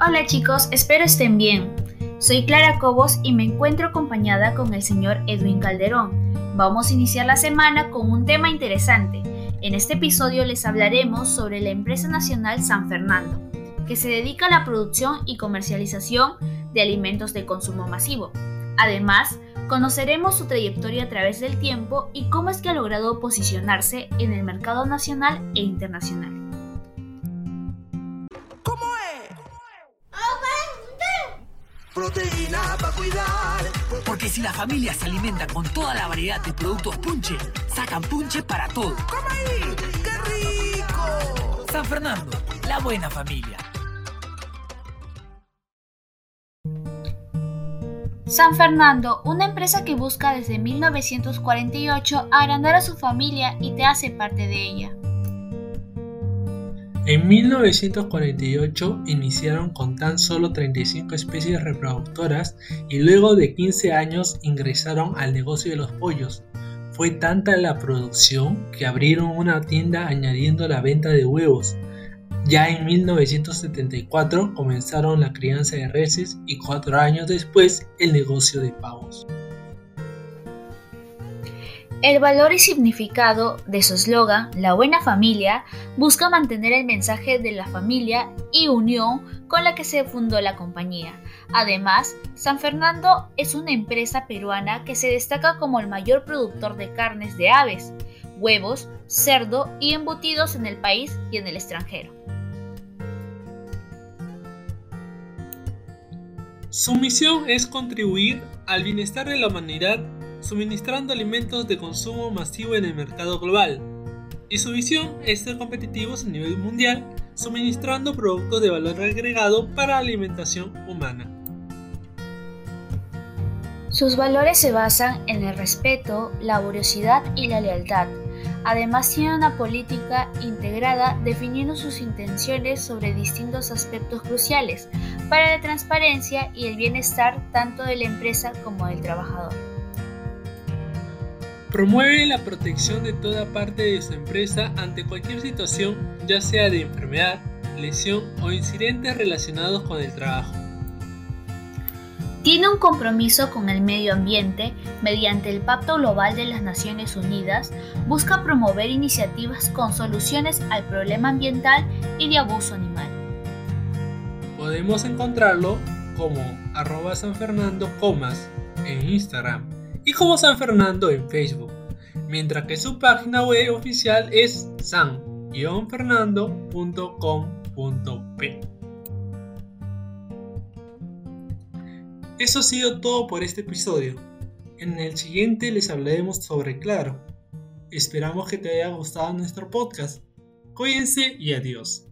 Hola chicos, espero estén bien. Soy Clara Cobos y me encuentro acompañada con el señor Edwin Calderón. Vamos a iniciar la semana con un tema interesante. En este episodio les hablaremos sobre la empresa nacional San Fernando, que se dedica a la producción y comercialización de alimentos de consumo masivo. Además, conoceremos su trayectoria a través del tiempo y cómo es que ha logrado posicionarse en el mercado nacional e internacional. Proteína para cuidar. Porque si la familia se alimenta con toda la variedad de productos punche, sacan punche para todo. ¡Come ahí! ¡Qué rico! San Fernando, la buena familia. San Fernando, una empresa que busca desde 1948 agrandar a su familia y te hace parte de ella. En 1948 iniciaron con tan solo 35 especies reproductoras y luego de 15 años ingresaron al negocio de los pollos. Fue tanta la producción que abrieron una tienda añadiendo la venta de huevos. Ya en 1974 comenzaron la crianza de reses y cuatro años después el negocio de pavos. El valor y significado de su eslogan, La Buena Familia, busca mantener el mensaje de la familia y unión con la que se fundó la compañía. Además, San Fernando es una empresa peruana que se destaca como el mayor productor de carnes de aves, huevos, cerdo y embutidos en el país y en el extranjero. Su misión es contribuir al bienestar de la humanidad suministrando alimentos de consumo masivo en el mercado global. Y su visión es ser competitivos a nivel mundial, suministrando productos de valor agregado para la alimentación humana. Sus valores se basan en el respeto, la laboriosidad y la lealtad. Además tiene una política integrada definiendo sus intenciones sobre distintos aspectos cruciales para la transparencia y el bienestar tanto de la empresa como del trabajador. Promueve la protección de toda parte de su empresa ante cualquier situación, ya sea de enfermedad, lesión o incidentes relacionados con el trabajo. Tiene un compromiso con el medio ambiente mediante el Pacto Global de las Naciones Unidas, busca promover iniciativas con soluciones al problema ambiental y de abuso animal. Podemos encontrarlo como arroba San Fernando Comas en Instagram y como San Fernando en Facebook, mientras que su página web oficial es san-fernando.com.p. Eso ha sido todo por este episodio. En el siguiente les hablaremos sobre Claro. Esperamos que te haya gustado nuestro podcast. Cuídense y adiós.